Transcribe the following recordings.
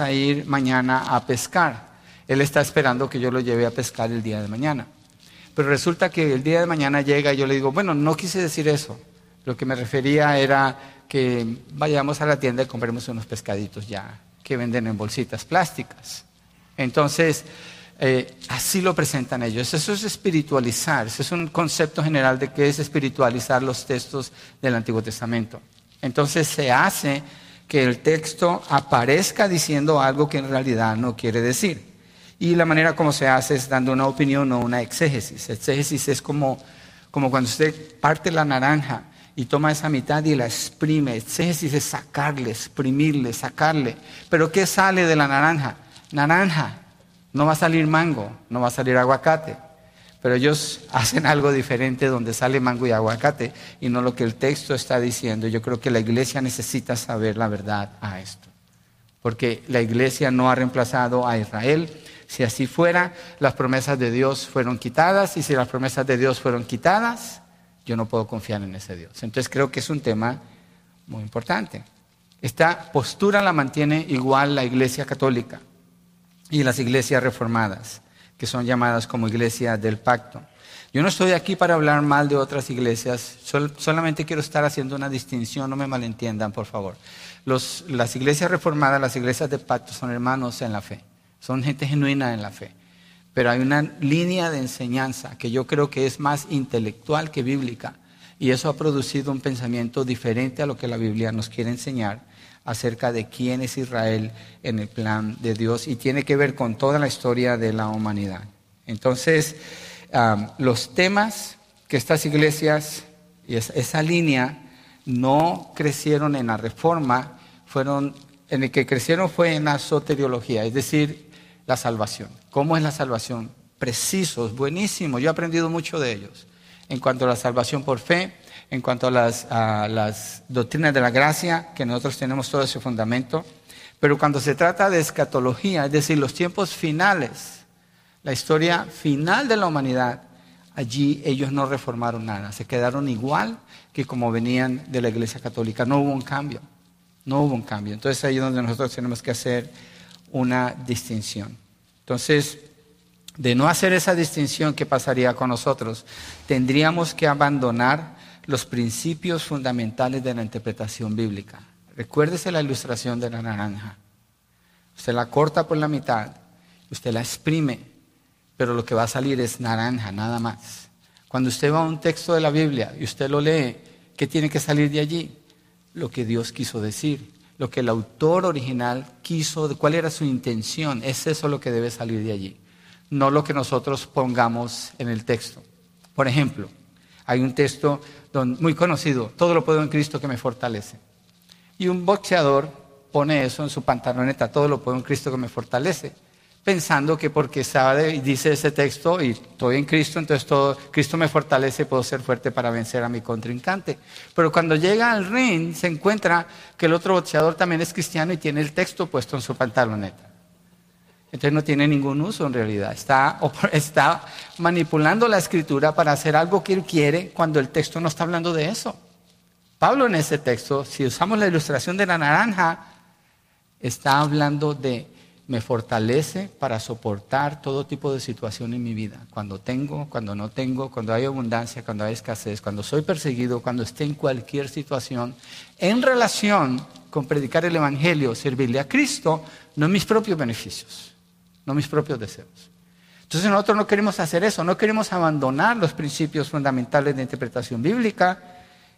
a ir mañana a pescar. Él está esperando que yo lo lleve a pescar el día de mañana. Pero resulta que el día de mañana llega y yo le digo, bueno, no quise decir eso. Lo que me refería era que vayamos a la tienda y compremos unos pescaditos ya que venden en bolsitas plásticas. Entonces, eh, así lo presentan ellos. Eso es espiritualizar. Ese es un concepto general de qué es espiritualizar los textos del Antiguo Testamento. Entonces se hace que el texto aparezca diciendo algo que en realidad no quiere decir. Y la manera como se hace es dando una opinión o una exégesis. Exégesis es como, como cuando usted parte la naranja y toma esa mitad y la exprime. Exégesis es sacarle, exprimirle, sacarle. Pero ¿qué sale de la naranja? Naranja. No va a salir mango, no va a salir aguacate. Pero ellos hacen algo diferente donde sale mango y aguacate y no lo que el texto está diciendo. Yo creo que la iglesia necesita saber la verdad a esto. Porque la iglesia no ha reemplazado a Israel. Si así fuera, las promesas de Dios fueron quitadas y si las promesas de Dios fueron quitadas, yo no puedo confiar en ese Dios. Entonces creo que es un tema muy importante. Esta postura la mantiene igual la iglesia católica y las iglesias reformadas, que son llamadas como iglesias del pacto. Yo no estoy aquí para hablar mal de otras iglesias, solamente quiero estar haciendo una distinción, no me malentiendan, por favor. las iglesias reformadas, las iglesias del pacto son hermanos en la fe, son gente genuina en la fe. Pero hay una línea de enseñanza que yo creo que es más intelectual que bíblica, y eso ha producido un pensamiento diferente a lo que la Biblia nos quiere enseñar acerca de quién es Israel en el plan de Dios y tiene que ver con toda la historia de la humanidad. Entonces, los temas que estas iglesias y esa línea no crecieron en la reforma, fueron, en el que crecieron fue en la soteriología, es decir, la salvación. ¿Cómo es la salvación? Precisos, buenísimos, yo he aprendido mucho de ellos. En cuanto a la salvación por fe, en cuanto a las, doctrinas de la gracia, que nosotros tenemos todo ese fundamento. Pero cuando se trata de escatología, es decir, los tiempos finales, la historia final de la humanidad, allí ellos no reformaron nada, se quedaron igual que como venían de la Iglesia Católica. No hubo un cambio, no hubo un cambio. Entonces ahí es donde nosotros tenemos que hacer una distinción. Entonces, de no hacer esa distinción, ¿qué pasaría con nosotros? Tendríamos que abandonar los principios fundamentales de la interpretación bíblica. Recuérdese la ilustración de la naranja. Usted la corta por la mitad, usted la exprime, pero lo que va a salir es naranja, nada más. Cuando usted va a un texto de la Biblia y usted lo lee, ¿qué tiene que salir de allí? Lo que Dios quiso decir, lo que el autor original quiso, cuál era su intención. Es eso lo que debe salir de allí, no lo que nosotros pongamos en el texto. Por ejemplo, hay un texto muy conocido, todo lo puedo en Cristo que me fortalece. Y un boxeador pone eso en su pantaloneta, todo lo puedo en Cristo que me fortalece, pensando que porque sabe y dice ese texto y estoy en Cristo, entonces todo Cristo me fortalece, puedo ser fuerte para vencer a mi contrincante. Pero cuando llega al ring se encuentra que el otro boxeador también es cristiano y tiene el texto puesto en su pantaloneta. Entonces no tiene ningún uso en realidad. Está, está manipulando la escritura para hacer algo que él quiere cuando el texto no está hablando de eso. Pablo en ese texto, si usamos la ilustración de la naranja, está hablando de me fortalece para soportar todo tipo de situación en mi vida. Cuando tengo, cuando no tengo, cuando hay abundancia, cuando hay escasez, cuando soy perseguido, cuando esté en cualquier situación, en relación con predicar el Evangelio, servirle a Cristo, no mis propios beneficios no mis propios deseos. Entonces nosotros no queremos hacer eso, no queremos abandonar los principios fundamentales de interpretación bíblica,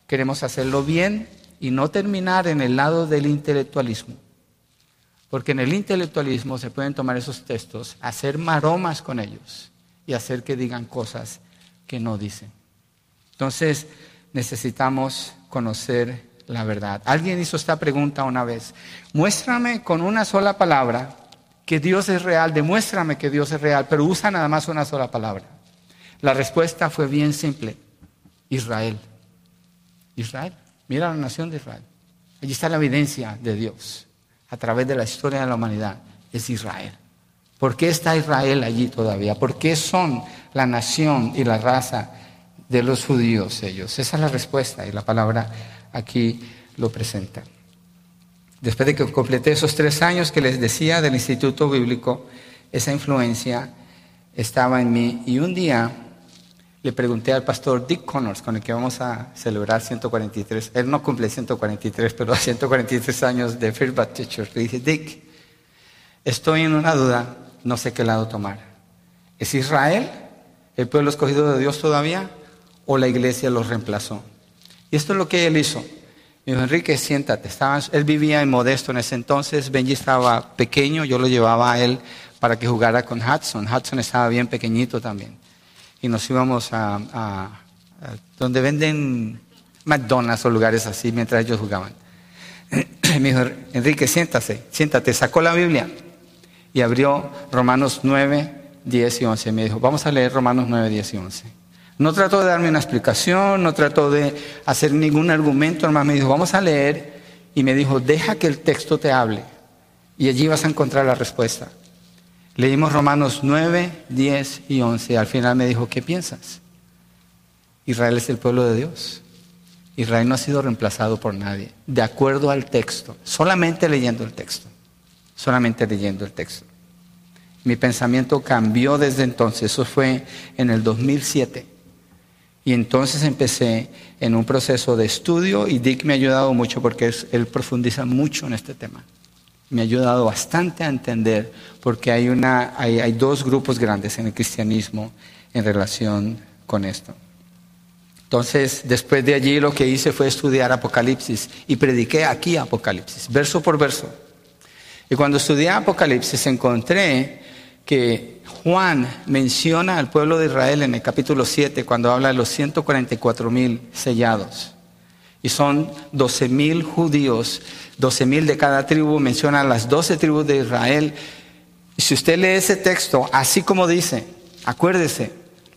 queremos hacerlo bien y no terminar en el lado del intelectualismo. Porque en el intelectualismo se pueden tomar esos textos, hacer maromas con ellos y hacer que digan cosas que no dicen. Entonces necesitamos conocer la verdad. Alguien hizo esta pregunta una vez. Muéstrame con una sola palabra que Dios es real, demuéstrame que Dios es real, pero usa nada más una sola palabra. La respuesta fue bien simple, Israel. Israel, mira la nación de Israel. Allí está la evidencia de Dios a través de la historia de la humanidad, es Israel. ¿Por qué está Israel allí todavía? ¿Por qué son la nación y la raza de los judíos ellos? Esa es la respuesta y la palabra aquí lo presenta. Después de que completé esos tres años que les decía del Instituto Bíblico, esa influencia estaba en mí. Y un día le pregunté al pastor Dick Connors, con el que vamos a celebrar 143, él no cumple 143, pero 143 años de First Baptist. Le dije, Dick, estoy en una duda, no sé qué lado tomar. ¿Es Israel el pueblo escogido de Dios todavía o la iglesia los reemplazó? Y esto es lo que él hizo. Me dijo, Enrique, siéntate. Estaba, él vivía en Modesto en ese entonces. Benji estaba pequeño, yo lo llevaba a él para que jugara con Hudson. Hudson estaba bien pequeñito también. Y nos íbamos a, donde venden McDonald's o lugares así mientras ellos jugaban. Me dijo, Enrique, siéntase, siéntate. Sacó la Biblia y abrió Romanos 9, 10 y 11. Me dijo, vamos a leer Romanos 9, 10 y 11. No trató de darme una explicación, no trató de hacer ningún argumento, hermano. Me dijo, vamos a leer. Y me dijo, deja que el texto te hable. Y allí vas a encontrar la respuesta. Leímos Romanos 9, 10 y 11. Al final me dijo, ¿qué piensas? Israel es el pueblo de Dios. Israel no ha sido reemplazado por nadie. De acuerdo al texto. Solamente leyendo el texto. Solamente leyendo el texto. Mi pensamiento cambió desde entonces. Eso fue en el 2007. Y entonces empecé en un proceso de estudio y Dick me ha ayudado mucho porque él profundiza mucho en este tema. Me ha ayudado bastante a entender porque hay, dos grupos grandes en el cristianismo en relación con esto. Entonces, después de allí lo que hice fue estudiar Apocalipsis y prediqué aquí Apocalipsis, verso por verso. Y cuando estudié Apocalipsis encontré que Juan menciona al pueblo de Israel en el capítulo 7 cuando habla de los 144 mil sellados. Y son 12 mil judíos, 12 mil de cada tribu, menciona las 12 tribus de Israel. Y si usted lee ese texto, así como dice, acuérdese,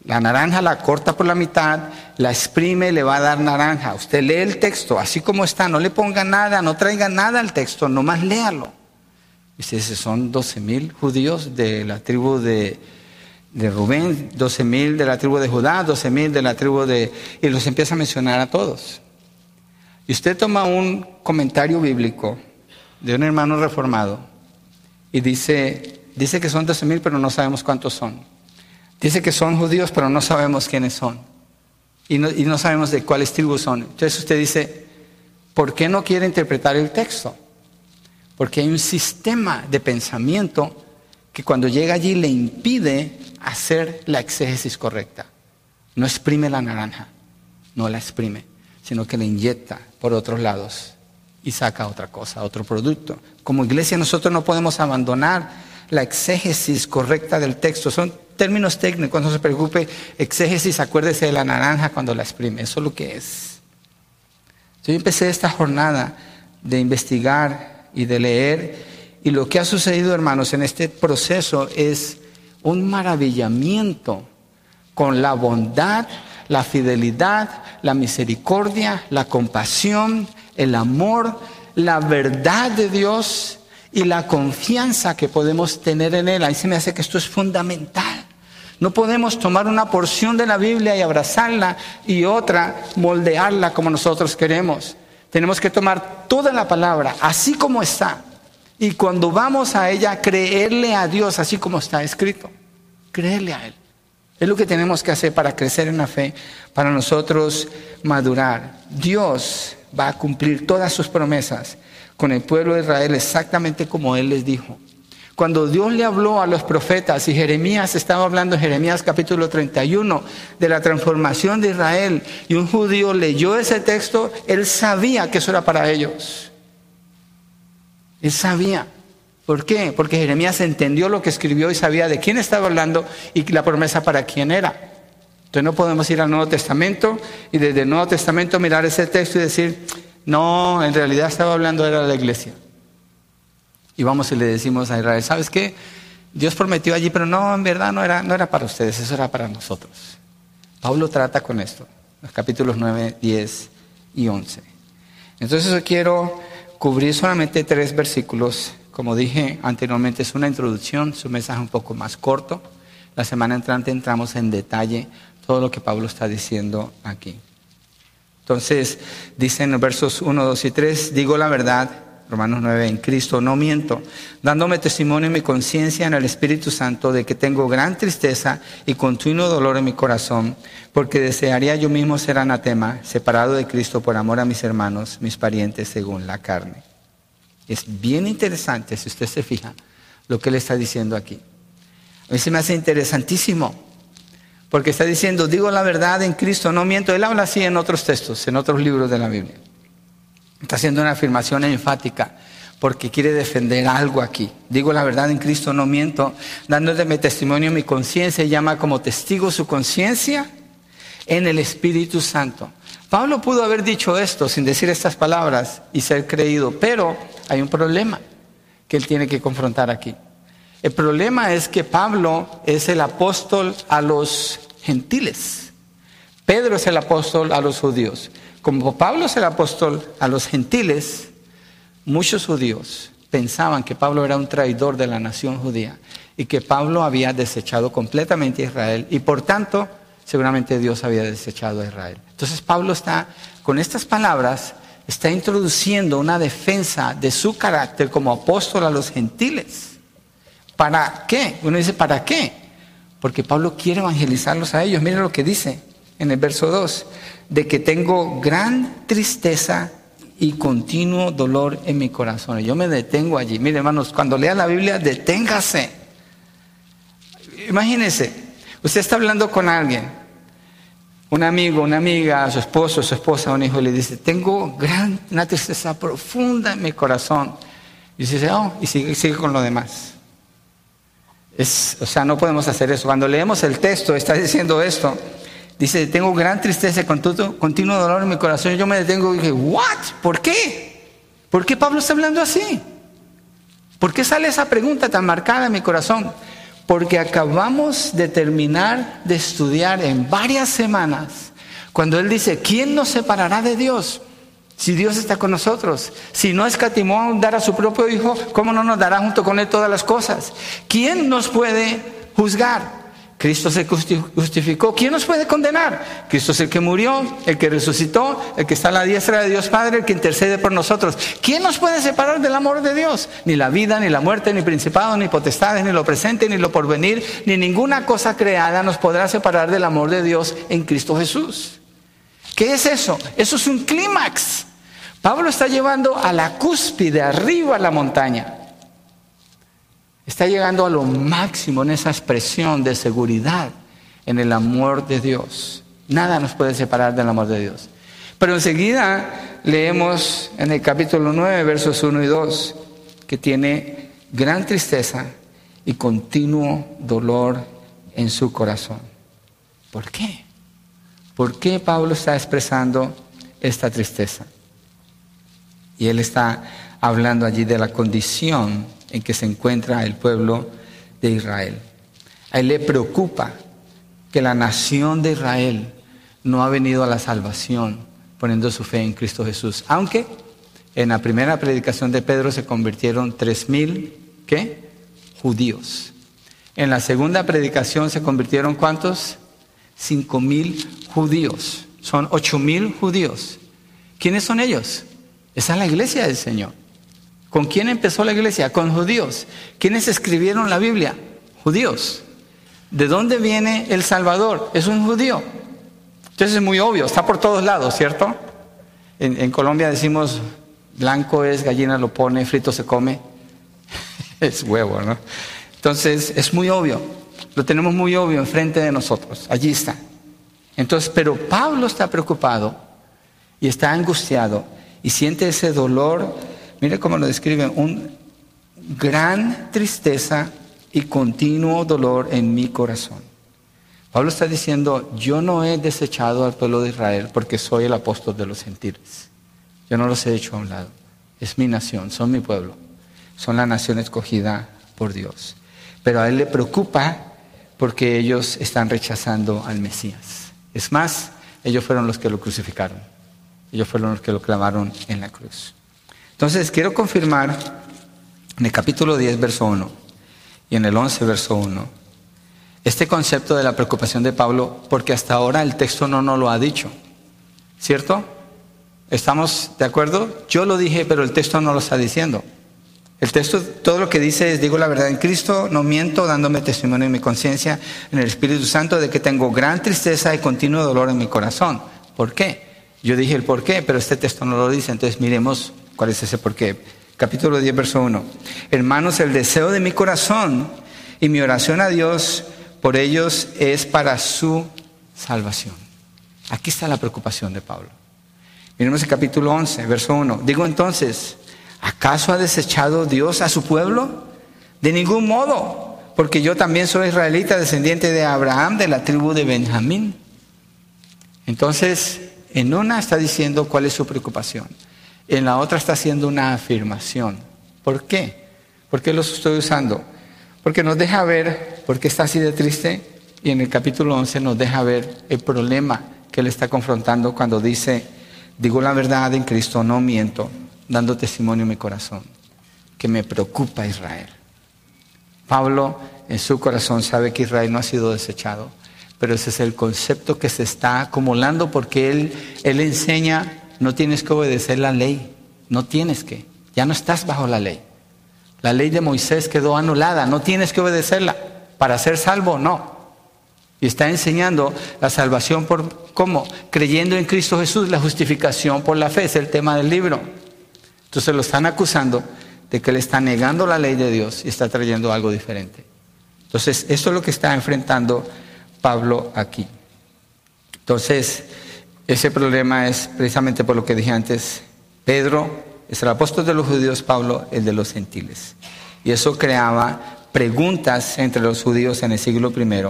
la naranja la corta por la mitad, la exprime, le va a dar naranja. Usted lee el texto así como está, no le ponga nada, no traiga nada al texto, nomás léalo. Dice, son 12 mil judíos de la tribu de, de Rubén, 12 mil de la tribu de Judá, 12 mil de la tribu de... Y los empieza a mencionar a todos. Y usted toma un comentario bíblico de un hermano reformado y dice, dice que son 12 mil, pero no sabemos cuántos son. Dice que son judíos, pero no sabemos quiénes son. Y no, y no sabemos de cuáles tribus son. Entonces usted dice, ¿por qué no quiere interpretar el texto? Porque hay un sistema de pensamiento que cuando llega allí le impide hacer la exégesis correcta. No exprime la naranja, no la exprime, sino que la inyecta por otros lados y saca otra cosa, otro producto. Como iglesia nosotros no podemos abandonar la exégesis correcta del texto. Son términos técnicos, no se preocupe. Exégesis, acuérdese de la naranja cuando la exprime, eso es lo que es. Yo empecé esta jornada de investigar y de leer. Y lo que ha sucedido, hermanos, en este proceso es un maravillamiento con la bondad, la fidelidad, la misericordia, la compasión, el amor, la verdad de Dios y la confianza que podemos tener en Él. Ahí se me hace que esto es fundamental. No podemos tomar una porción de la Biblia y abrazarla y otra moldearla como nosotros queremos. Tenemos que tomar toda la palabra así como está. Y cuando vamos a ella, creerle a Dios así como está escrito. Creerle a Él. Es lo que tenemos que hacer para crecer en la fe, para nosotros madurar. Dios va a cumplir todas sus promesas con el pueblo de Israel exactamente como Él les dijo. Cuando Dios le habló a los profetas y Jeremías estaba hablando Jeremías capítulo 31 de la transformación de Israel y un judío leyó ese texto, él sabía que eso era para ellos. Él sabía. ¿Por qué? Porque Jeremías entendió lo que escribió y sabía de quién estaba hablando y la promesa para quién era. Entonces no podemos ir al Nuevo Testamento y desde el Nuevo Testamento mirar ese texto y decir, no, en realidad estaba hablando era la iglesia. Y vamos y le decimos a Israel, ¿sabes qué? Dios prometió allí, pero no, en verdad no era, no era para ustedes, eso era para nosotros. Pablo trata con esto, los capítulos 9, 10 y 11. Entonces yo quiero cubrir solamente tres versículos. Como dije anteriormente, es una introducción, es un mensaje un poco más corto. La semana entrante entramos en detalle todo lo que Pablo está diciendo aquí. Entonces, dice en los versos 1, 2 y 3, digo la verdad, Romanos 9, en Cristo no miento, dándome testimonio en mi conciencia en el Espíritu Santo de que tengo gran tristeza y continuo dolor en mi corazón, porque desearía yo mismo ser anatema, separado de Cristo por amor a mis hermanos, mis parientes según la carne. Es bien interesante, si usted se fija, lo que él está diciendo aquí. A mí se me hace interesantísimo, porque está diciendo, digo la verdad en Cristo, no miento. Él habla así en otros textos, en otros libros de la Biblia. Está haciendo una afirmación enfática porque quiere defender algo aquí. Digo la verdad en Cristo, no miento, dándole testimonio mi conciencia, llama como testigo su conciencia en el Espíritu Santo. Pablo pudo haber dicho esto sin decir estas palabras y ser creído, pero hay un problema que él tiene que confrontar aquí. El problema es que Pablo es el apóstol a los gentiles. Pedro es el apóstol a los judíos. Como Pablo es el apóstol a los gentiles, muchos judíos pensaban que Pablo era un traidor de la nación judía y que Pablo había desechado completamente a Israel y por tanto seguramente Dios había desechado a Israel. Entonces Pablo está con estas palabras está introduciendo una defensa de su carácter como apóstol a los gentiles. ¿Para qué? Uno dice, ¿para qué? Porque Pablo quiere evangelizarlos a ellos. Miren lo que dice en el verso 2 de que tengo gran tristeza y continuo dolor en mi corazón. Yo me detengo allí. Mire, hermanos, cuando lea la Biblia, deténgase. Imagínese, usted está hablando con alguien, un amigo, una amiga, su esposo, su esposa, un hijo, y le dice, tengo gran, una tristeza profunda en mi corazón. Y dice, oh, y sigue, sigue con lo demás. O sea, no podemos hacer eso. Cuando leemos el texto, está diciendo esto. Dice, tengo gran tristeza y continuo dolor en mi corazón. Yo me detengo y dije, ¿what? ¿Por qué? ¿Por qué Pablo está hablando así? ¿Por qué sale esa pregunta tan marcada en mi corazón? Porque acabamos de terminar de estudiar en varias semanas cuando él dice, ¿quién nos separará de Dios? Si Dios está con nosotros, si no escatimó dar a su propio Hijo, ¿cómo no nos dará junto con Él todas las cosas? ¿Quién nos puede juzgar? Cristo se justificó. ¿Quién nos puede condenar? Cristo es el que murió, el que resucitó, el que está a la diestra de Dios Padre, el que intercede por nosotros. ¿Quién nos puede separar del amor de Dios? Ni la vida, ni la muerte, ni principado, ni potestades, ni lo presente, ni lo porvenir, ni ninguna cosa creada nos podrá separar del amor de Dios en Cristo Jesús. ¿Qué es eso? Eso es un clímax. Pablo está llevando a la cúspide, arriba a la montaña. Está llegando a lo máximo en esa expresión de seguridad en el amor de Dios. Nada nos puede separar del amor de Dios. Pero enseguida leemos en el capítulo 9, versos 1 y 2, que tiene gran tristeza y continuo dolor en su corazón. ¿Por qué? ¿Por qué Pablo está expresando esta tristeza? Y él está hablando allí de la condición en que se encuentra el pueblo de Israel. A él le preocupa que la nación de Israel no ha venido a la salvación poniendo su fe en Cristo Jesús, aunque en la primera predicación de Pedro se convirtieron tres mil, ¿qué? Judíos. En la segunda predicación se convirtieron cuántos? Cinco mil judíos. Son ocho mil judíos. ¿Quiénes son ellos? Esa es la iglesia del Señor. ¿Con quién empezó la iglesia? Con judíos. ¿Quiénes escribieron la Biblia? Judíos. ¿De dónde viene el Salvador? Es un judío. Entonces es muy obvio, está por todos lados, ¿cierto? En, Colombia decimos, blanco es, gallina lo pone, frito se come. es huevo, ¿no? Entonces es muy obvio, lo tenemos muy obvio enfrente de nosotros, allí está. Entonces, pero Pablo está preocupado y está angustiado y siente ese dolor Mire cómo lo describen, un gran tristeza y continuo dolor en mi corazón. Pablo está diciendo, yo no he desechado al pueblo de Israel porque soy el apóstol de los gentiles. Yo no los he hecho a un lado. Es mi nación, son mi pueblo. Son la nación escogida por Dios. Pero a él le preocupa porque ellos están rechazando al Mesías. Es más, ellos fueron los que lo crucificaron. Ellos fueron los que lo clamaron en la cruz. Entonces, quiero confirmar en el capítulo 10, verso 1 y en el 11, verso 1, este concepto de la preocupación de Pablo, porque hasta ahora el texto no nos lo ha dicho, ¿cierto? ¿Estamos de acuerdo? Yo lo dije, pero el texto no lo está diciendo. El texto, todo lo que dice es, digo la verdad en Cristo, no miento, dándome testimonio en mi conciencia, en el Espíritu Santo, de que tengo gran tristeza y continuo dolor en mi corazón. ¿Por qué? Yo dije el por qué, pero este texto no lo dice, entonces miremos cuál es ese por qué. Capítulo 10, verso 1. Hermanos, el deseo de mi corazón y mi oración a Dios por ellos es para su salvación. Aquí está la preocupación de Pablo. Miremos el capítulo 11, verso 1. Digo entonces, ¿Acaso ha desechado Dios a su pueblo? De ningún modo, porque yo también soy israelita, descendiente de Abraham, de la tribu de Benjamín. Entonces, en una está diciendo cuál es su preocupación, en la otra está haciendo una afirmación. ¿Por qué? ¿Por qué los estoy usando? Porque nos deja ver por qué está así de triste y en el capítulo 11 nos deja ver el problema que él está confrontando cuando dice, digo la verdad en Cristo, no miento dando testimonio en mi corazón, que me preocupa Israel. Pablo en su corazón sabe que Israel no ha sido desechado, pero ese es el concepto que se está acumulando porque él, él enseña, no tienes que obedecer la ley, no tienes que, ya no estás bajo la ley. La ley de Moisés quedó anulada, no tienes que obedecerla. Para ser salvo, no. Y está enseñando la salvación por cómo? Creyendo en Cristo Jesús, la justificación por la fe, es el tema del libro. Entonces lo están acusando de que él está negando la ley de Dios y está trayendo algo diferente. Entonces, esto es lo que está enfrentando Pablo aquí. Entonces, ese problema es precisamente por lo que dije antes. Pedro es el apóstol de los judíos, Pablo el de los gentiles. Y eso creaba preguntas entre los judíos en el siglo I,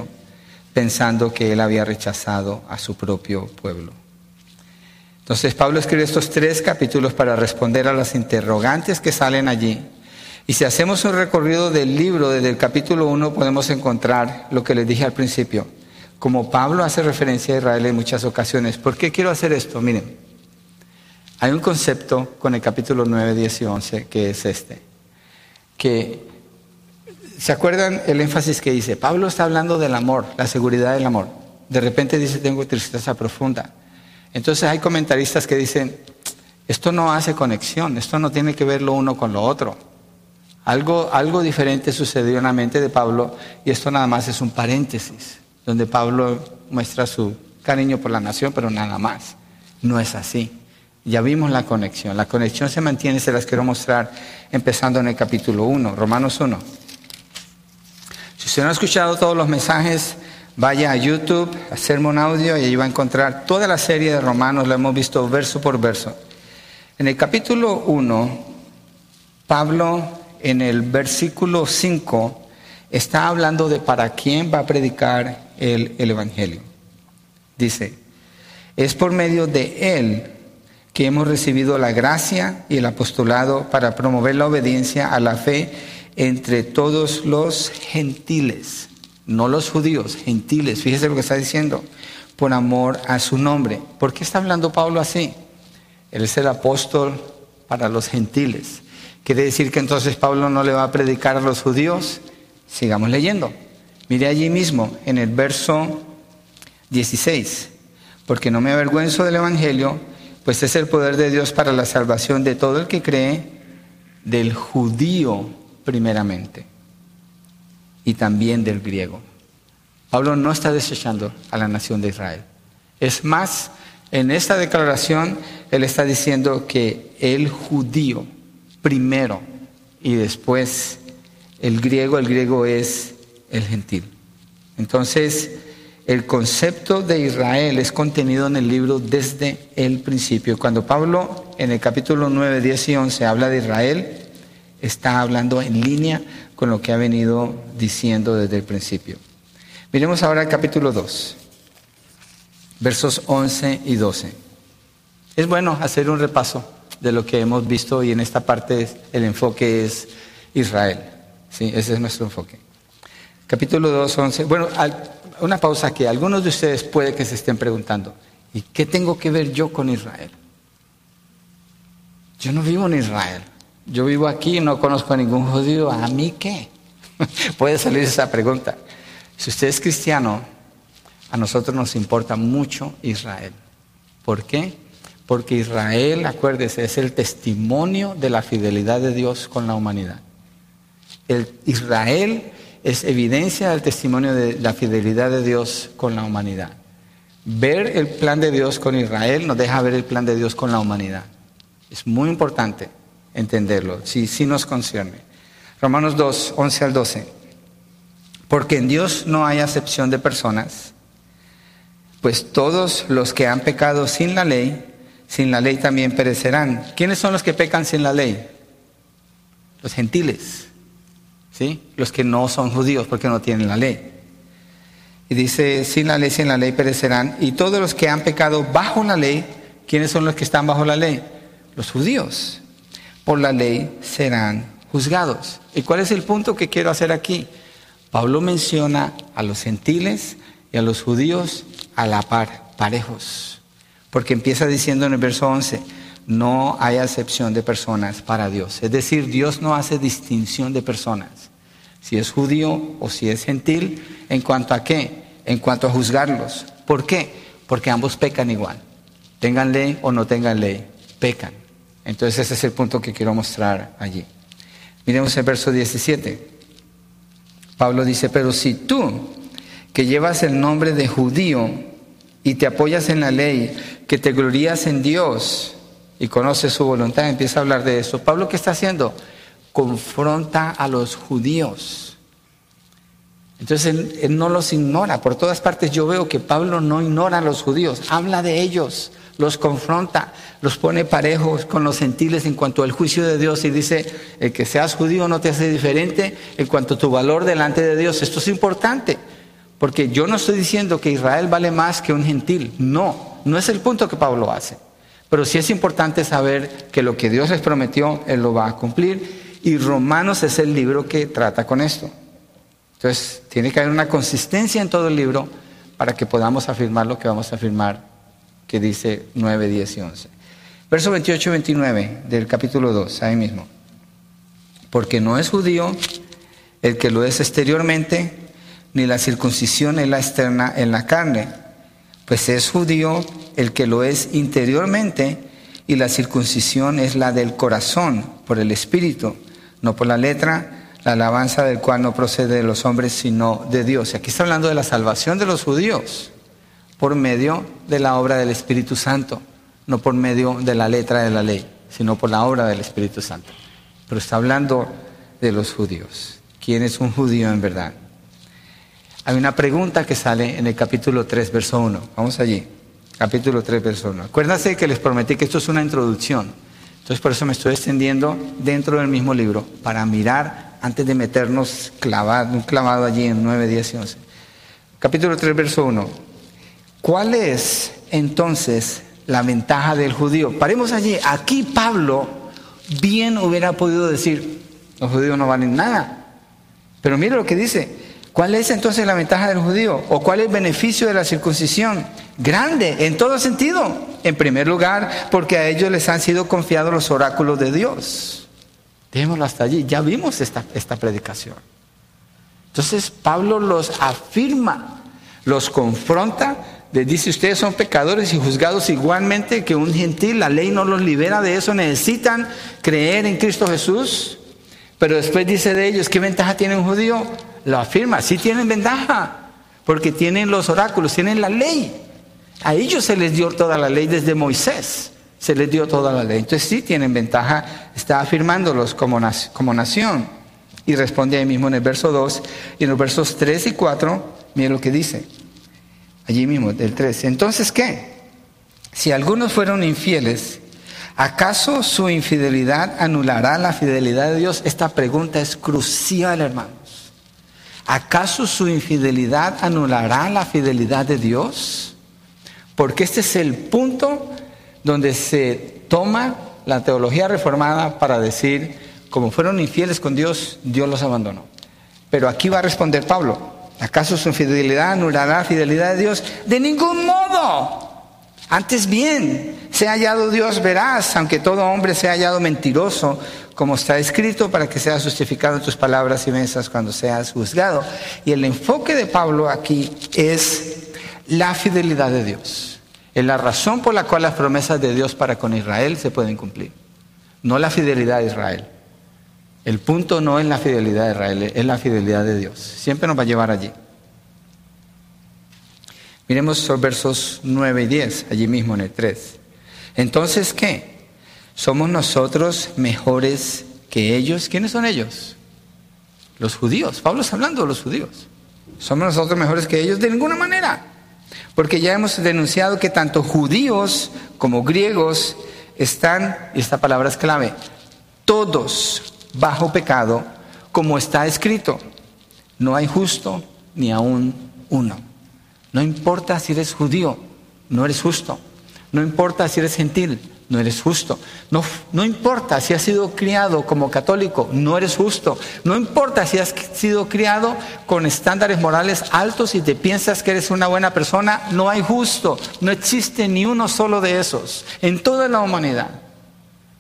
pensando que él había rechazado a su propio pueblo. Entonces Pablo escribe estos tres capítulos para responder a las interrogantes que salen allí. Y si hacemos un recorrido del libro desde el capítulo 1 podemos encontrar lo que les dije al principio. Como Pablo hace referencia a Israel en muchas ocasiones. ¿Por qué quiero hacer esto? Miren, hay un concepto con el capítulo 9, 10 y 11 que es este. Que, ¿se acuerdan el énfasis que dice? Pablo está hablando del amor, la seguridad del amor. De repente dice, tengo tristeza profunda. Entonces hay comentaristas que dicen, esto no hace conexión, esto no tiene que ver lo uno con lo otro. Algo, algo diferente sucedió en la mente de Pablo y esto nada más es un paréntesis, donde Pablo muestra su cariño por la nación, pero nada más. No es así. Ya vimos la conexión. La conexión se mantiene, se las quiero mostrar empezando en el capítulo 1, Romanos 1. Si usted no ha escuchado todos los mensajes, Vaya a YouTube, a Sermon Audio y ahí va a encontrar toda la serie de Romanos, la hemos visto verso por verso. En el capítulo 1, Pablo en el versículo 5 está hablando de para quién va a predicar el, el Evangelio. Dice, es por medio de él que hemos recibido la gracia y el apostolado para promover la obediencia a la fe entre todos los gentiles no los judíos, gentiles, fíjese lo que está diciendo, por amor a su nombre. ¿Por qué está hablando Pablo así? Él es el apóstol para los gentiles. ¿Quiere decir que entonces Pablo no le va a predicar a los judíos? Sigamos leyendo. Mire allí mismo, en el verso 16, porque no me avergüenzo del Evangelio, pues es el poder de Dios para la salvación de todo el que cree, del judío primeramente y también del griego. Pablo no está desechando a la nación de Israel. Es más, en esta declaración él está diciendo que el judío primero y después el griego, el griego es el gentil. Entonces, el concepto de Israel es contenido en el libro desde el principio. Cuando Pablo en el capítulo 9, 10 y 11 habla de Israel, está hablando en línea con lo que ha venido diciendo desde el principio. Miremos ahora el capítulo 2, versos 11 y 12. Es bueno hacer un repaso de lo que hemos visto y en esta parte el enfoque es Israel. Sí, ese es nuestro enfoque. Capítulo 2, 11. Bueno, una pausa que algunos de ustedes puede que se estén preguntando. ¿Y qué tengo que ver yo con Israel? Yo no vivo en Israel. Yo vivo aquí, no conozco a ningún judío, ¿a mí qué? Puede salir esa pregunta. Si usted es cristiano, a nosotros nos importa mucho Israel. ¿Por qué? Porque Israel, acuérdese, es el testimonio de la fidelidad de Dios con la humanidad. El Israel es evidencia del testimonio de la fidelidad de Dios con la humanidad. Ver el plan de Dios con Israel nos deja ver el plan de Dios con la humanidad. Es muy importante entenderlo, si sí, nos concierne. Romanos 2, 11 al 12. Porque en Dios no hay acepción de personas, pues todos los que han pecado sin la ley, sin la ley también perecerán. ¿Quiénes son los que pecan sin la ley? Los gentiles, ¿sí? Los que no son judíos porque no tienen la ley. Y dice, sin la ley, sin la ley perecerán. Y todos los que han pecado bajo la ley, ¿quiénes son los que están bajo la ley? Los judíos. Por la ley serán juzgados. ¿Y cuál es el punto que quiero hacer aquí? Pablo menciona a los gentiles y a los judíos a la par, parejos. Porque empieza diciendo en el verso 11, no hay acepción de personas para Dios. Es decir, Dios no hace distinción de personas. Si es judío o si es gentil, ¿en cuanto a qué? En cuanto a juzgarlos. ¿Por qué? Porque ambos pecan igual. Tengan ley o no tengan ley, pecan. Entonces ese es el punto que quiero mostrar allí. Miremos el verso 17. Pablo dice, pero si tú, que llevas el nombre de judío y te apoyas en la ley, que te glorías en Dios y conoces su voluntad, empieza a hablar de eso. Pablo, ¿qué está haciendo? Confronta a los judíos. Entonces él, no los ignora. Por todas partes yo veo que Pablo no ignora a los judíos, habla de ellos los confronta, los pone parejos con los gentiles en cuanto al juicio de Dios y dice, el que seas judío no te hace diferente en cuanto a tu valor delante de Dios. Esto es importante, porque yo no estoy diciendo que Israel vale más que un gentil, no, no es el punto que Pablo hace. Pero sí es importante saber que lo que Dios les prometió, Él lo va a cumplir. Y Romanos es el libro que trata con esto. Entonces, tiene que haber una consistencia en todo el libro para que podamos afirmar lo que vamos a afirmar que dice 9, 10 y 11. Verso 28 y 29 del capítulo 2, ahí mismo. Porque no es judío el que lo es exteriormente, ni la circuncisión es la externa en la carne, pues es judío el que lo es interiormente, y la circuncisión es la del corazón, por el espíritu, no por la letra, la alabanza del cual no procede de los hombres, sino de Dios. Y aquí está hablando de la salvación de los judíos por medio de la obra del Espíritu Santo, no por medio de la letra de la ley, sino por la obra del Espíritu Santo. Pero está hablando de los judíos. ¿Quién es un judío en verdad? Hay una pregunta que sale en el capítulo 3, verso 1. Vamos allí. Capítulo 3, verso 1. Acuérdense que les prometí que esto es una introducción. Entonces por eso me estoy extendiendo dentro del mismo libro, para mirar antes de meternos clavado, un clavado allí en 9, 10 y 11. Capítulo 3, verso 1. ¿Cuál es entonces la ventaja del judío? Paremos allí. Aquí Pablo bien hubiera podido decir, los judíos no valen nada. Pero mire lo que dice. ¿Cuál es entonces la ventaja del judío? ¿O cuál es el beneficio de la circuncisión? Grande, en todo sentido. En primer lugar, porque a ellos les han sido confiados los oráculos de Dios. Dejémoslo hasta allí. Ya vimos esta, esta predicación. Entonces Pablo los afirma, los confronta les dice, ustedes son pecadores y juzgados igualmente que un gentil, la ley no los libera de eso, necesitan creer en Cristo Jesús. Pero después dice de ellos, ¿qué ventaja tiene un judío? Lo afirma, sí tienen ventaja, porque tienen los oráculos, tienen la ley. A ellos se les dio toda la ley desde Moisés, se les dio toda la ley. Entonces sí tienen ventaja, está afirmándolos como, como nación. Y responde ahí mismo en el verso 2 y en los versos 3 y 4, mire lo que dice allí mismo, del 13. Entonces, ¿qué? Si algunos fueron infieles, ¿acaso su infidelidad anulará la fidelidad de Dios? Esta pregunta es crucial, hermanos. ¿Acaso su infidelidad anulará la fidelidad de Dios? Porque este es el punto donde se toma la teología reformada para decir, como fueron infieles con Dios, Dios los abandonó. Pero aquí va a responder Pablo, ¿Acaso su infidelidad anulará la fidelidad de Dios? De ningún modo. Antes bien, se ha hallado Dios veraz, aunque todo hombre sea hallado mentiroso, como está escrito, para que seas justificado en tus palabras y mesas cuando seas juzgado. Y el enfoque de Pablo aquí es la fidelidad de Dios. Es la razón por la cual las promesas de Dios para con Israel se pueden cumplir. No la fidelidad de Israel. El punto no es la fidelidad de Israel, es la fidelidad de Dios. Siempre nos va a llevar allí. Miremos los versos 9 y 10, allí mismo en el 3. Entonces, ¿qué? ¿Somos nosotros mejores que ellos? ¿Quiénes son ellos? Los judíos. Pablo está hablando de los judíos. ¿Somos nosotros mejores que ellos? De ninguna manera. Porque ya hemos denunciado que tanto judíos como griegos están, y esta palabra es clave, todos bajo pecado, como está escrito. No hay justo ni aún uno. No importa si eres judío, no eres justo. No importa si eres gentil, no eres justo. No, no importa si has sido criado como católico, no eres justo. No importa si has sido criado con estándares morales altos y te piensas que eres una buena persona, no hay justo. No existe ni uno solo de esos en toda la humanidad.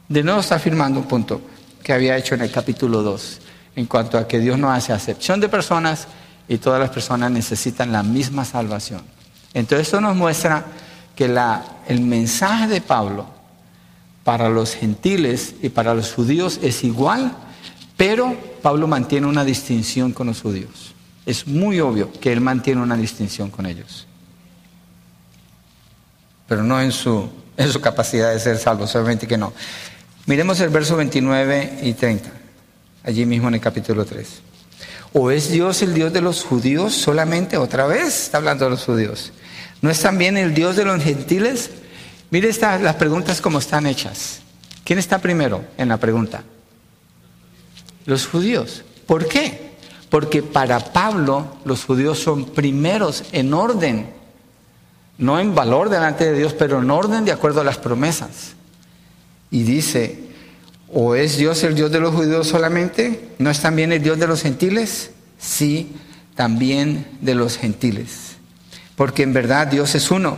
De nuevo está afirmando un punto que había hecho en el capítulo 2, en cuanto a que Dios no hace acepción de personas y todas las personas necesitan la misma salvación. Entonces esto nos muestra que el mensaje de Pablo para los gentiles y para los judíos es igual, pero Pablo mantiene una distinción con los judíos. Es muy obvio que él mantiene una distinción con ellos, pero no en su, en su capacidad de ser salvo, solamente que no. Miremos el verso 29 y 30, allí mismo en el capítulo 3. ¿O es Dios el Dios de los judíos solamente? Otra vez está hablando de los judíos. ¿No es también el Dios de los gentiles? Mire las preguntas como están hechas. ¿Quién está primero en la pregunta? Los judíos. ¿Por qué? Porque para Pablo los judíos son primeros en orden, no en valor delante de Dios, pero en orden de acuerdo a las promesas. Y dice, ¿o es Dios el Dios de los judíos solamente? ¿No es también el Dios de los gentiles? Sí, también de los gentiles porque en verdad Dios es uno,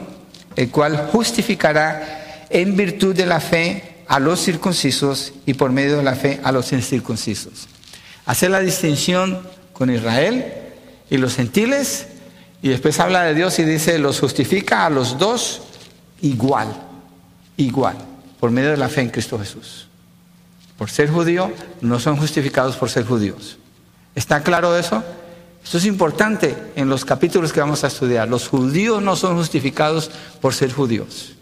el cual justificará en virtud de la fe a los circuncisos y por medio de la fe a los incircuncisos. Hace la distinción con Israel y los gentiles y después habla de Dios y dice, los justifica a los dos igual, igual, por medio de la fe en Cristo Jesús. Por ser judío, no son justificados por ser judíos. ¿Está claro eso? Esto es importante en los capítulos que vamos a estudiar. Los judíos no son justificados por ser judíos.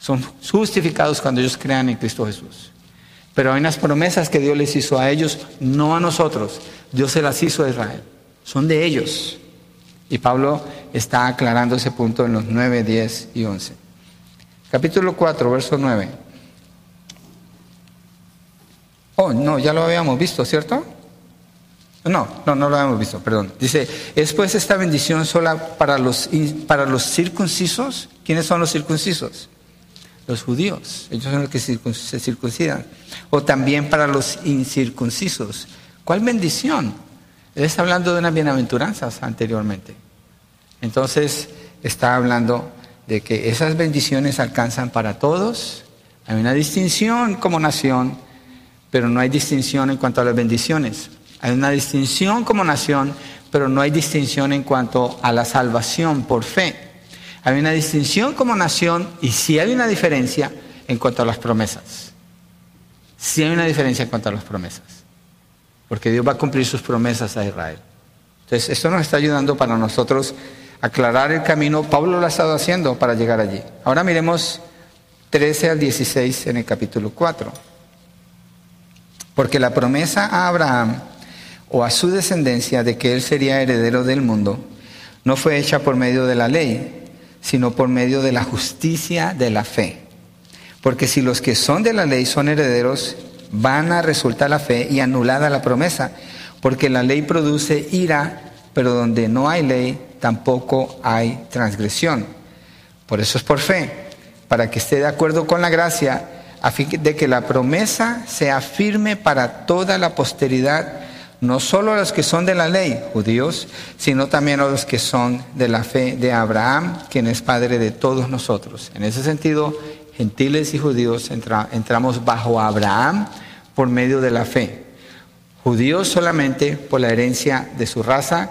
Son justificados cuando ellos crean en Cristo Jesús. Pero hay unas promesas que Dios les hizo a ellos, no a nosotros. Dios se las hizo a Israel. Son de ellos. Y Pablo está aclarando ese punto en los 9, 10 y 11. Capítulo 4, verso 9. Oh, no, ya lo habíamos visto, ¿cierto? No, no, no lo hemos visto, perdón. Dice, ¿es pues esta bendición sola para los, para los circuncisos? ¿Quiénes son los circuncisos? Los judíos, ellos son los que se circuncidan. O también para los incircuncisos. ¿Cuál bendición? Él está hablando de unas bienaventuranzas anteriormente. Entonces, está hablando de que esas bendiciones alcanzan para todos. Hay una distinción como nación, pero no hay distinción en cuanto a las bendiciones. Hay una distinción como nación, pero no hay distinción en cuanto a la salvación por fe. Hay una distinción como nación y sí hay una diferencia en cuanto a las promesas. Sí hay una diferencia en cuanto a las promesas. Porque Dios va a cumplir sus promesas a Israel. Entonces, esto nos está ayudando para nosotros aclarar el camino. Pablo lo ha estado haciendo para llegar allí. Ahora miremos 13 al 16 en el capítulo 4. Porque la promesa a Abraham o a su descendencia de que él sería heredero del mundo, no fue hecha por medio de la ley, sino por medio de la justicia de la fe. Porque si los que son de la ley son herederos, van a resultar la fe y anulada la promesa, porque la ley produce ira, pero donde no hay ley, tampoco hay transgresión. Por eso es por fe, para que esté de acuerdo con la gracia, a fin de que la promesa sea firme para toda la posteridad no solo a los que son de la ley, judíos, sino también a los que son de la fe de Abraham, quien es padre de todos nosotros. En ese sentido, gentiles y judíos entramos bajo Abraham por medio de la fe. Judíos solamente por la herencia de su raza,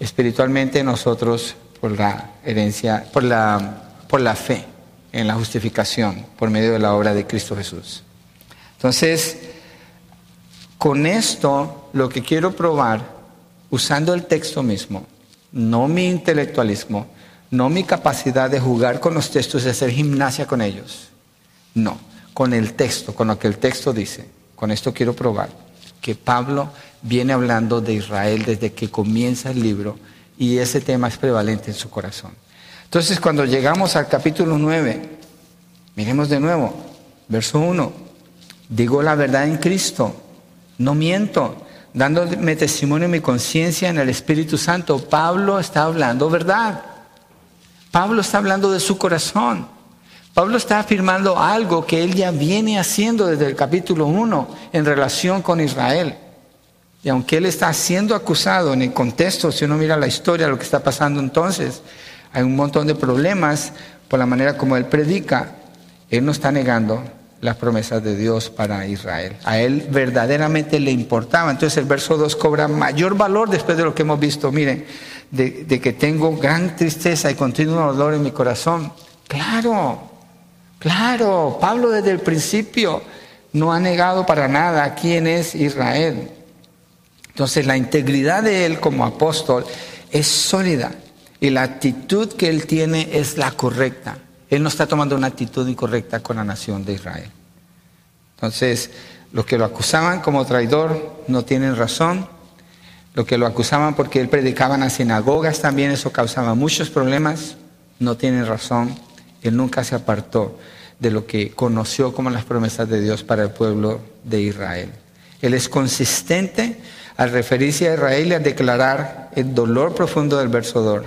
espiritualmente nosotros por la herencia, por la por la fe en la justificación por medio de la obra de Cristo Jesús. Entonces, con esto lo que quiero probar, usando el texto mismo, no mi intelectualismo, no mi capacidad de jugar con los textos y hacer gimnasia con ellos, no, con el texto, con lo que el texto dice. Con esto quiero probar que Pablo viene hablando de Israel desde que comienza el libro y ese tema es prevalente en su corazón. Entonces, cuando llegamos al capítulo 9, miremos de nuevo, verso 1, digo la verdad en Cristo, no miento, dándome testimonio en mi conciencia en el Espíritu Santo. Pablo está hablando verdad. Pablo está hablando de su corazón. Pablo está afirmando algo que él ya viene haciendo desde el capítulo 1 en relación con Israel. Y aunque él está siendo acusado en el contexto, si uno mira la historia, lo que está pasando entonces, hay un montón de problemas por la manera como él predica. Él no está negando las promesas de Dios para Israel. A él verdaderamente le importaba. Entonces el verso 2 cobra mayor valor después de lo que hemos visto. Miren, de, que tengo gran tristeza y continuo dolor en mi corazón. Claro, claro, Pablo desde el principio no ha negado para nada quién es Israel. Entonces la integridad de él como apóstol es sólida. Y la actitud que él tiene es la correcta. Él no está tomando una actitud incorrecta con la nación de Israel. Entonces, los que lo acusaban como traidor no tienen razón. Los que lo acusaban porque él predicaba en las sinagogas también, eso causaba muchos problemas, no tienen razón. Él nunca se apartó de lo que conoció como las promesas de Dios para el pueblo de Israel. Él es consistente al referirse a Israel y a declarar el dolor profundo del verso 2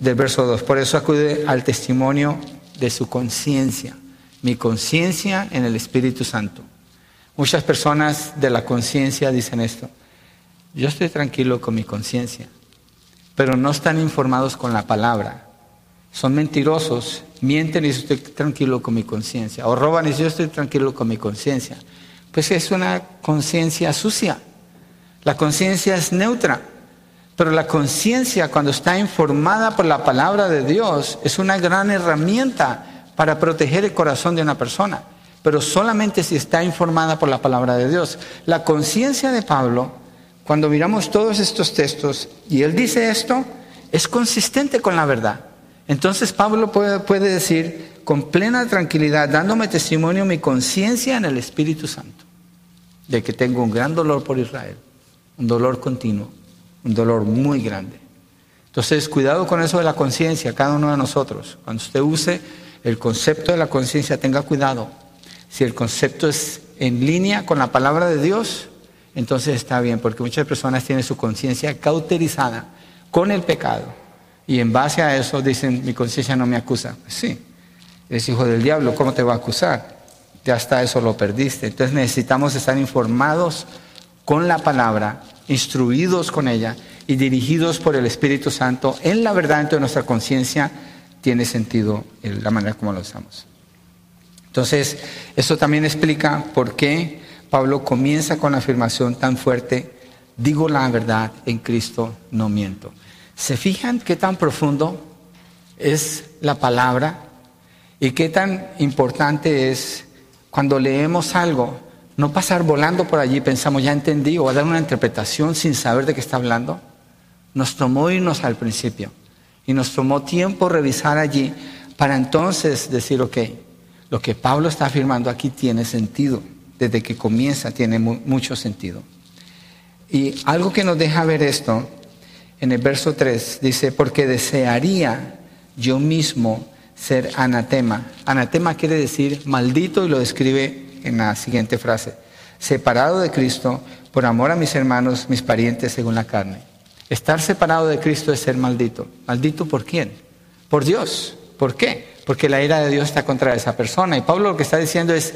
del verso 2. Por eso acude al testimonio de su conciencia. Mi conciencia en el Espíritu Santo. Muchas personas de la conciencia dicen esto. Yo estoy tranquilo con mi conciencia, pero no están informados con la palabra. Son mentirosos, mienten y estoy tranquilo con mi conciencia. O roban y yo estoy tranquilo con mi conciencia. Pues es una conciencia sucia. La conciencia es neutra. Pero la conciencia, cuando está informada por la palabra de Dios, es una gran herramienta para proteger el corazón de una persona. Pero solamente si está informada por la palabra de Dios. La conciencia de Pablo, cuando miramos todos estos textos y él dice esto, es consistente con la verdad. Entonces Pablo puede, decir con plena tranquilidad, dándome testimonio mi conciencia en el Espíritu Santo, de que tengo un gran dolor por Israel, un dolor continuo un dolor muy grande. Entonces, cuidado con eso de la conciencia, cada uno de nosotros. Cuando usted use el concepto de la conciencia, tenga cuidado. Si el concepto es en línea con la palabra de Dios, entonces está bien, porque muchas personas tienen su conciencia cauterizada con el pecado. Y en base a eso dicen, mi conciencia no me acusa. Sí, eres hijo del diablo, ¿cómo te va a acusar? Ya hasta eso lo perdiste. Entonces necesitamos estar informados con la palabra instruidos con ella y dirigidos por el Espíritu Santo en la verdad de nuestra conciencia, tiene sentido la manera como lo usamos. Entonces, eso también explica por qué Pablo comienza con la afirmación tan fuerte, digo la verdad en Cristo, no miento. ¿Se fijan qué tan profundo es la palabra y qué tan importante es cuando leemos algo? No pasar volando por allí, pensamos, ya entendí, o a dar una interpretación sin saber de qué está hablando. Nos tomó irnos al principio y nos tomó tiempo revisar allí para entonces decir, ok, lo que Pablo está afirmando aquí tiene sentido, desde que comienza tiene mucho sentido. Y algo que nos deja ver esto, en el verso 3, dice, porque desearía yo mismo ser anatema. Anatema quiere decir maldito y lo describe en la siguiente frase. Separado de Cristo por amor a mis hermanos, mis parientes según la carne. Estar separado de Cristo es ser maldito. ¿Maldito por quién? Por Dios. ¿Por qué? Porque la ira de Dios está contra esa persona. Y Pablo lo que está diciendo es,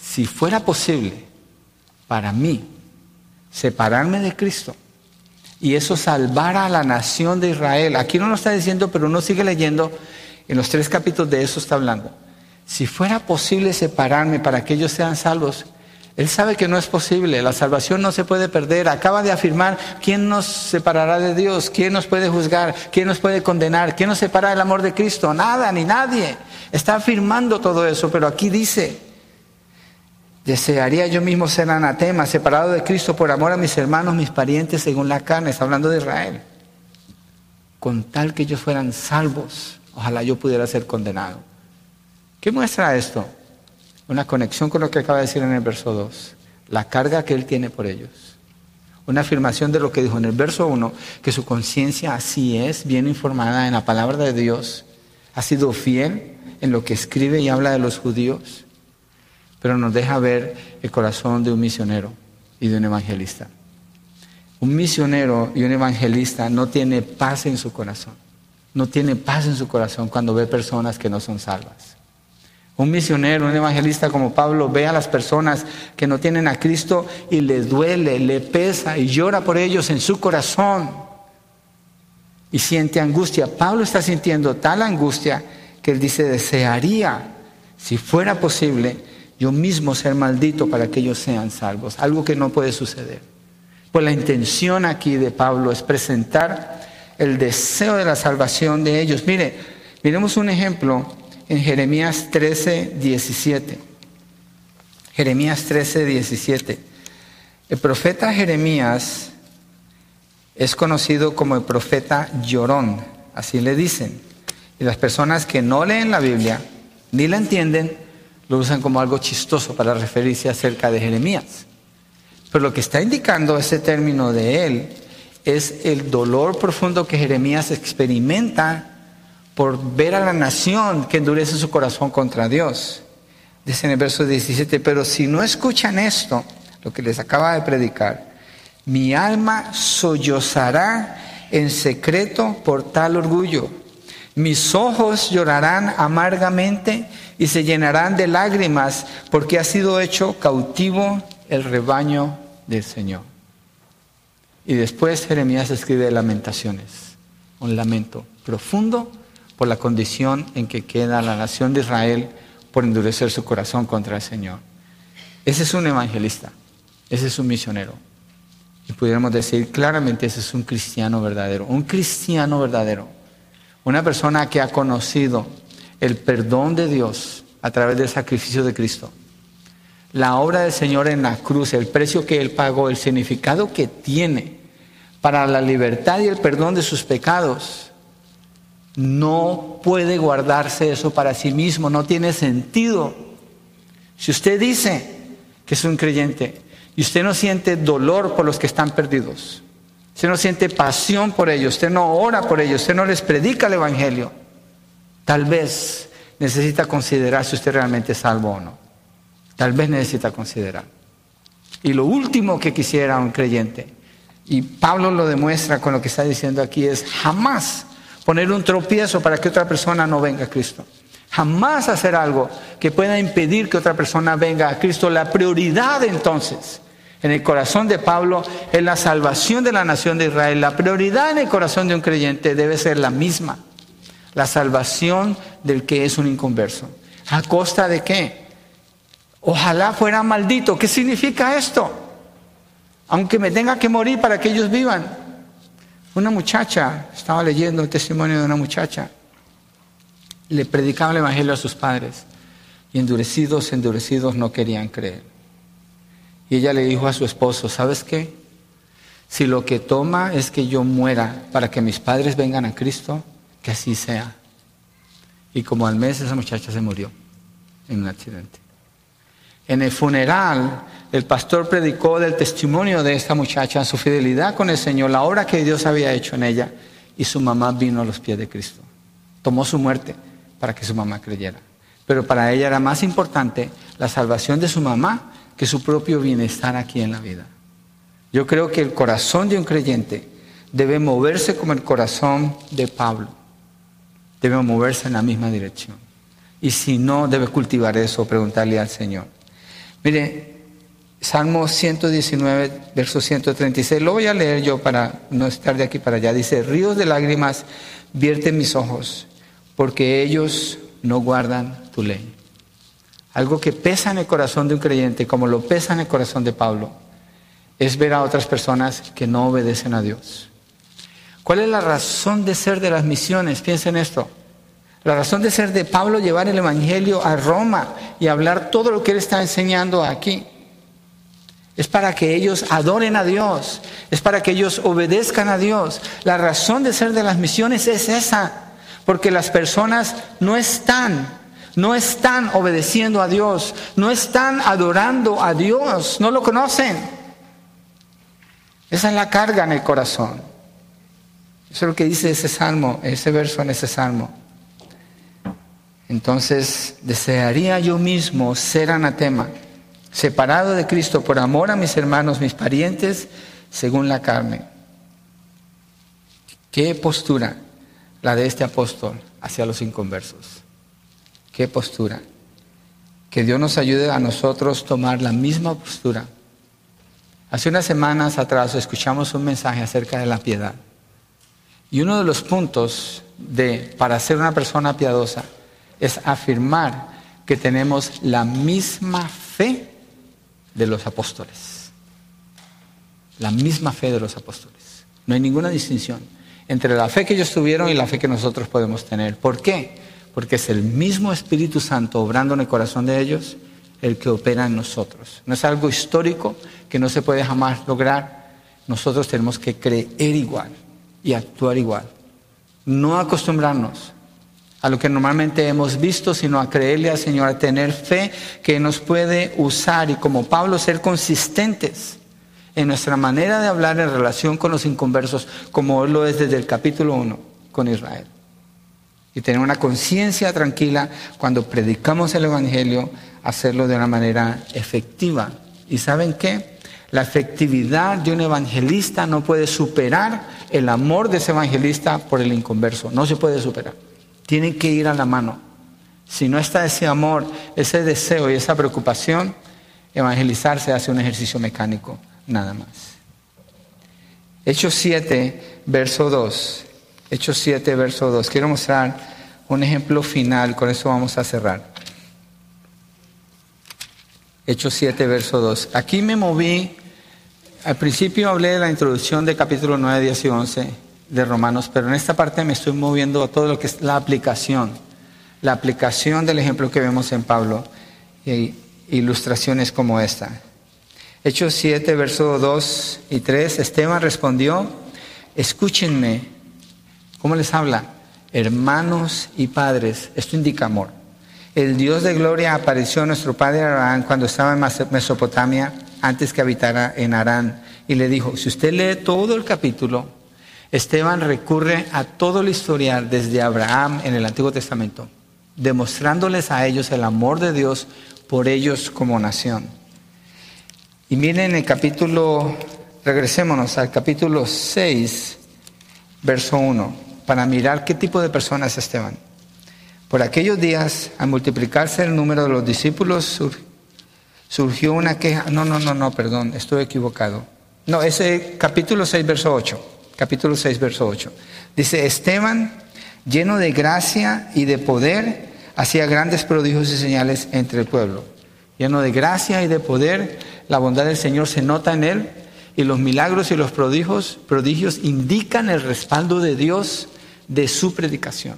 si fuera posible para mí separarme de Cristo y eso salvara a la nación de Israel, aquí no lo está diciendo, pero uno sigue leyendo, en los tres capítulos de eso está hablando si fuera posible separarme para que ellos sean salvos, Él sabe que no es posible, la salvación no se puede perder. Acaba de afirmar, ¿quién nos separará de Dios? ¿Quién nos puede juzgar? ¿Quién nos puede condenar? ¿Quién nos separa del amor de Cristo? Nada, ni nadie. Está afirmando todo eso, pero aquí dice, desearía yo mismo ser anatema, separado de Cristo por amor a mis hermanos, mis parientes según la carne. Está hablando de Israel. Con tal que ellos fueran salvos, ojalá yo pudiera ser condenado. ¿Qué muestra esto? Una conexión con lo que acaba de decir en el verso 2. La carga que Él tiene por ellos. Una afirmación de lo que dijo en el verso 1, que su conciencia así es, bien informada en la palabra de Dios, ha sido fiel en lo que escribe y habla de los judíos, pero nos deja ver el corazón de un misionero y de un evangelista. Un misionero y un evangelista no tiene paz en su corazón. No tiene paz en su corazón cuando ve personas que no son salvas. Un misionero, un evangelista como Pablo ve a las personas que no tienen a Cristo y le duele, le pesa y llora por ellos en su corazón y siente angustia. Pablo está sintiendo tal angustia que él dice, desearía, si fuera posible, yo mismo ser maldito para que ellos sean salvos, algo que no puede suceder. Pues la intención aquí de Pablo es presentar el deseo de la salvación de ellos. Mire, miremos un ejemplo en Jeremías 13, 17. Jeremías 13, 17. El profeta Jeremías es conocido como el profeta llorón, así le dicen. Y las personas que no leen la Biblia ni la entienden, lo usan como algo chistoso para referirse acerca de Jeremías. Pero lo que está indicando ese término de él es el dolor profundo que Jeremías experimenta por ver a la nación que endurece su corazón contra Dios. Dice en el verso 17, pero si no escuchan esto, lo que les acaba de predicar, mi alma sollozará en secreto por tal orgullo. Mis ojos llorarán amargamente y se llenarán de lágrimas porque ha sido hecho cautivo el rebaño del Señor. Y después Jeremías escribe lamentaciones, un lamento profundo por la condición en que queda la nación de Israel por endurecer su corazón contra el Señor. Ese es un evangelista, ese es un misionero. Y pudiéramos decir claramente, ese es un cristiano verdadero, un cristiano verdadero, una persona que ha conocido el perdón de Dios a través del sacrificio de Cristo. La obra del Señor en la cruz, el precio que Él pagó, el significado que tiene para la libertad y el perdón de sus pecados no puede guardarse eso para sí mismo, no tiene sentido. Si usted dice que es un creyente y usted no siente dolor por los que están perdidos, usted no siente pasión por ellos, usted no ora por ellos, usted no les predica el Evangelio, tal vez necesita considerar si usted realmente es salvo o no. Tal vez necesita considerar. Y lo último que quisiera un creyente, y Pablo lo demuestra con lo que está diciendo aquí, es jamás poner un tropiezo para que otra persona no venga a Cristo. Jamás hacer algo que pueda impedir que otra persona venga a Cristo. La prioridad entonces en el corazón de Pablo es la salvación de la nación de Israel. La prioridad en el corazón de un creyente debe ser la misma. La salvación del que es un inconverso. ¿A costa de qué? Ojalá fuera maldito. ¿Qué significa esto? Aunque me tenga que morir para que ellos vivan. Una muchacha, estaba leyendo el testimonio de una muchacha, le predicaba el Evangelio a sus padres y endurecidos, endurecidos no querían creer. Y ella le dijo a su esposo, ¿sabes qué? Si lo que toma es que yo muera para que mis padres vengan a Cristo, que así sea. Y como al mes esa muchacha se murió en un accidente. En el funeral, el pastor predicó del testimonio de esta muchacha, su fidelidad con el Señor, la obra que Dios había hecho en ella, y su mamá vino a los pies de Cristo. Tomó su muerte para que su mamá creyera. Pero para ella era más importante la salvación de su mamá que su propio bienestar aquí en la vida. Yo creo que el corazón de un creyente debe moverse como el corazón de Pablo. Debe moverse en la misma dirección. Y si no, debe cultivar eso, preguntarle al Señor. Mire, Salmo 119, verso 136, lo voy a leer yo para no estar de aquí para allá. Dice, ríos de lágrimas vierten mis ojos, porque ellos no guardan tu ley. algo que pesa en el corazón de un creyente, como lo pesa en el corazón de Pablo, es ver a otras personas que no obedecen a Dios. ¿Cuál es la razón de ser de las misiones? Piensen esto. La razón de ser de Pablo llevar el Evangelio a Roma y hablar todo lo que él está enseñando aquí. Es para que ellos adoren a Dios, es para que ellos obedezcan a Dios. La razón de ser de las misiones es esa, porque las personas no están, no están obedeciendo a Dios, no están adorando a Dios, no lo conocen. Esa es la carga en el corazón. Eso es lo que dice ese salmo, ese verso en ese salmo. Entonces, desearía yo mismo ser anatema, separado de Cristo por amor a mis hermanos, mis parientes, según la carne. ¿Qué postura la de este apóstol hacia los inconversos? ¿Qué postura? Que Dios nos ayude a nosotros tomar la misma postura. Hace unas semanas atrás escuchamos un mensaje acerca de la piedad. Y uno de los puntos de para ser una persona piadosa es afirmar que tenemos la misma fe de los apóstoles. La misma fe de los apóstoles. No hay ninguna distinción entre la fe que ellos tuvieron y la fe que nosotros podemos tener. ¿Por qué? Porque es el mismo Espíritu Santo obrando en el corazón de ellos el que opera en nosotros. No es algo histórico que no se puede jamás lograr. Nosotros tenemos que creer igual y actuar igual. No acostumbrarnos a lo que normalmente hemos visto, sino a creerle al Señor, a tener fe que nos puede usar y como Pablo ser consistentes en nuestra manera de hablar en relación con los inconversos, como lo es desde el capítulo 1 con Israel. Y tener una conciencia tranquila cuando predicamos el Evangelio, hacerlo de una manera efectiva. ¿Y saben qué? La efectividad de un evangelista no puede superar el amor de ese evangelista por el inconverso. No se puede superar tienen que ir a la mano. Si no está ese amor, ese deseo y esa preocupación, evangelizar se hace un ejercicio mecánico, nada más. Hechos 7, verso 2. Hechos 7, verso 2. Quiero mostrar un ejemplo final, con eso vamos a cerrar. Hechos 7, verso 2. Aquí me moví, al principio hablé de la introducción del capítulo 9, 10 y 11 de Romanos, pero en esta parte me estoy moviendo a todo lo que es la aplicación, la aplicación del ejemplo que vemos en Pablo, e ilustraciones como esta. Hechos 7, versos 2 y 3, Esteban respondió, escúchenme, ¿cómo les habla? Hermanos y padres, esto indica amor. El Dios de gloria apareció a nuestro padre Abraham cuando estaba en Mesopotamia, antes que habitara en Arán, y le dijo, si usted lee todo el capítulo, Esteban recurre a todo el historial desde Abraham en el Antiguo Testamento, demostrándoles a ellos el amor de Dios por ellos como nación. Y miren el capítulo, regresémonos al capítulo 6, verso 1, para mirar qué tipo de persona es Esteban. Por aquellos días, al multiplicarse el número de los discípulos, surgió una queja. No, no, no, no, perdón, estoy equivocado. No, ese capítulo 6, verso 8 capítulo 6, verso 8. Dice, Esteban, lleno de gracia y de poder, hacía grandes prodigios y señales entre el pueblo. Lleno de gracia y de poder, la bondad del Señor se nota en él y los milagros y los prodigios, prodigios indican el respaldo de Dios de su predicación.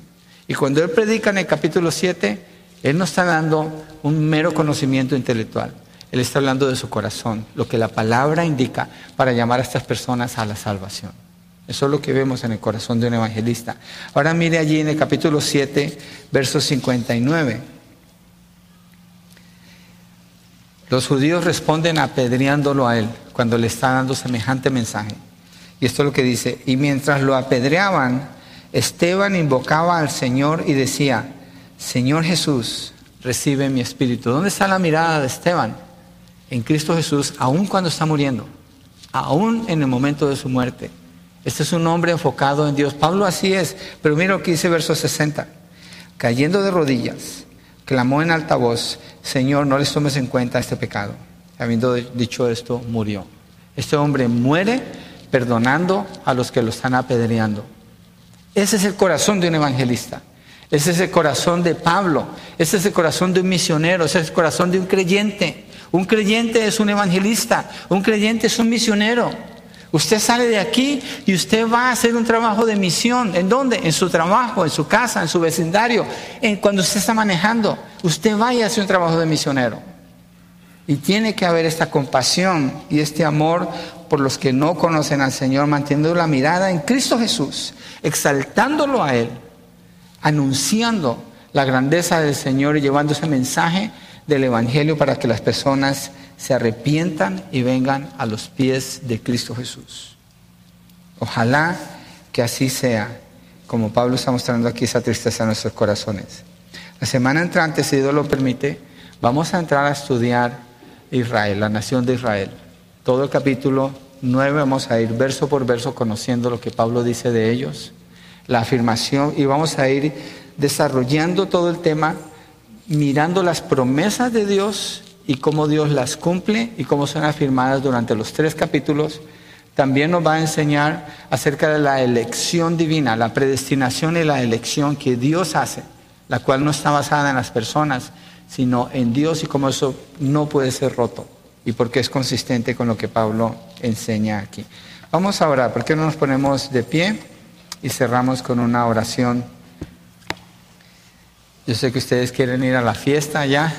Y cuando él predica en el capítulo 7, él no está dando un mero conocimiento intelectual. Él está hablando de su corazón, lo que la palabra indica para llamar a estas personas a la salvación. Eso es lo que vemos en el corazón de un evangelista. Ahora mire allí en el capítulo 7, verso 59. Los judíos responden apedreándolo a él cuando le está dando semejante mensaje. Y esto es lo que dice, y mientras lo apedreaban, Esteban invocaba al Señor y decía, Señor Jesús, recibe mi espíritu. ¿Dónde está la mirada de Esteban? En Cristo Jesús, aun cuando está muriendo, aún en el momento de su muerte. Este es un hombre enfocado en Dios. Pablo así es, pero mira lo que dice verso 60. Cayendo de rodillas, clamó en alta voz, Señor, no les tomes en cuenta este pecado. Habiendo dicho esto, murió. Este hombre muere perdonando a los que lo están apedreando. Ese es el corazón de un evangelista. Es ese corazón de Pablo, es ese corazón de un misionero, es ese corazón de un creyente. Un creyente es un evangelista, un creyente es un misionero. Usted sale de aquí y usted va a hacer un trabajo de misión. ¿En dónde? En su trabajo, en su casa, en su vecindario. En, cuando usted está manejando, usted vaya a hacer un trabajo de misionero. Y tiene que haber esta compasión y este amor por los que no conocen al Señor, manteniendo la mirada en Cristo Jesús, exaltándolo a Él, anunciando la grandeza del Señor y llevando ese mensaje del Evangelio para que las personas se arrepientan y vengan a los pies de Cristo Jesús. Ojalá que así sea, como Pablo está mostrando aquí esa tristeza en nuestros corazones. La semana entrante, si Dios lo permite, vamos a entrar a estudiar Israel, la nación de Israel. Todo el capítulo 9 vamos a ir verso por verso conociendo lo que Pablo dice de ellos, la afirmación, y vamos a ir desarrollando todo el tema, mirando las promesas de Dios y cómo Dios las cumple y cómo son afirmadas durante los tres capítulos. También nos va a enseñar acerca de la elección divina, la predestinación y la elección que Dios hace, la cual no está basada en las personas, sino en Dios y cómo eso no puede ser roto y porque es consistente con lo que Pablo enseña aquí. Vamos a orar, ¿por qué no nos ponemos de pie y cerramos con una oración? Yo sé que ustedes quieren ir a la fiesta ya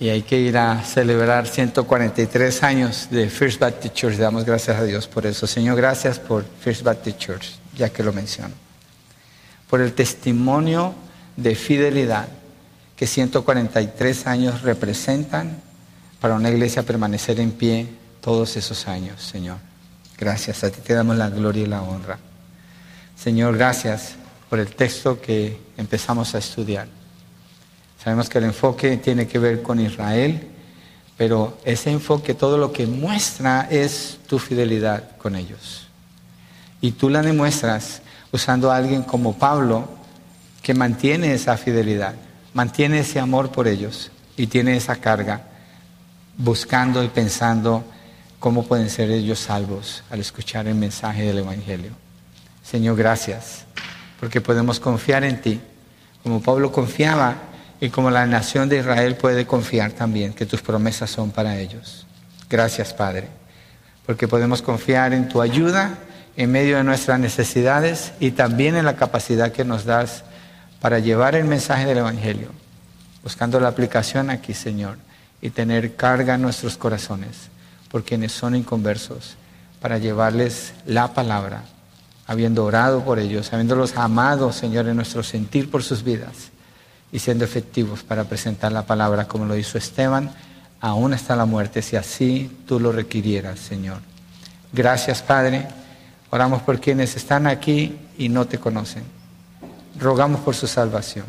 y hay que ir a celebrar 143 años de First Baptist Church. Damos gracias a Dios por eso. Señor, gracias por First Baptist Church, ya que lo menciono. Por el testimonio de fidelidad que 143 años representan para una iglesia permanecer en pie todos esos años, Señor. Gracias, a ti te damos la gloria y la honra. Señor, gracias por el texto que empezamos a estudiar. Sabemos que el enfoque tiene que ver con Israel, pero ese enfoque todo lo que muestra es tu fidelidad con ellos. Y tú la demuestras usando a alguien como Pablo, que mantiene esa fidelidad, mantiene ese amor por ellos y tiene esa carga, buscando y pensando cómo pueden ser ellos salvos al escuchar el mensaje del Evangelio. Señor, gracias, porque podemos confiar en ti, como Pablo confiaba y como la nación de Israel puede confiar también que tus promesas son para ellos. Gracias, Padre, porque podemos confiar en tu ayuda en medio de nuestras necesidades y también en la capacidad que nos das para llevar el mensaje del Evangelio, buscando la aplicación aquí, Señor, y tener carga en nuestros corazones por quienes son inconversos, para llevarles la palabra, habiendo orado por ellos, habiéndolos amado, Señor, en nuestro sentir por sus vidas y siendo efectivos para presentar la palabra como lo hizo Esteban, aún hasta la muerte, si así tú lo requirieras, Señor. Gracias, Padre. Oramos por quienes están aquí y no te conocen. Rogamos por su salvación.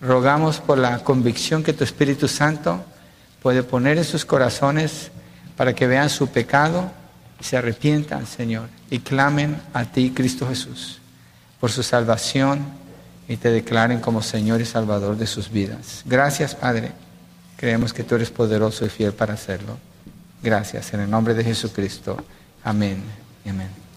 Rogamos por la convicción que tu Espíritu Santo puede poner en sus corazones para que vean su pecado se arrepientan, Señor, y clamen a ti, Cristo Jesús, por su salvación y te declaren como Señor y Salvador de sus vidas. Gracias, Padre. Creemos que tú eres poderoso y fiel para hacerlo. Gracias. En el nombre de Jesucristo. Amén amén.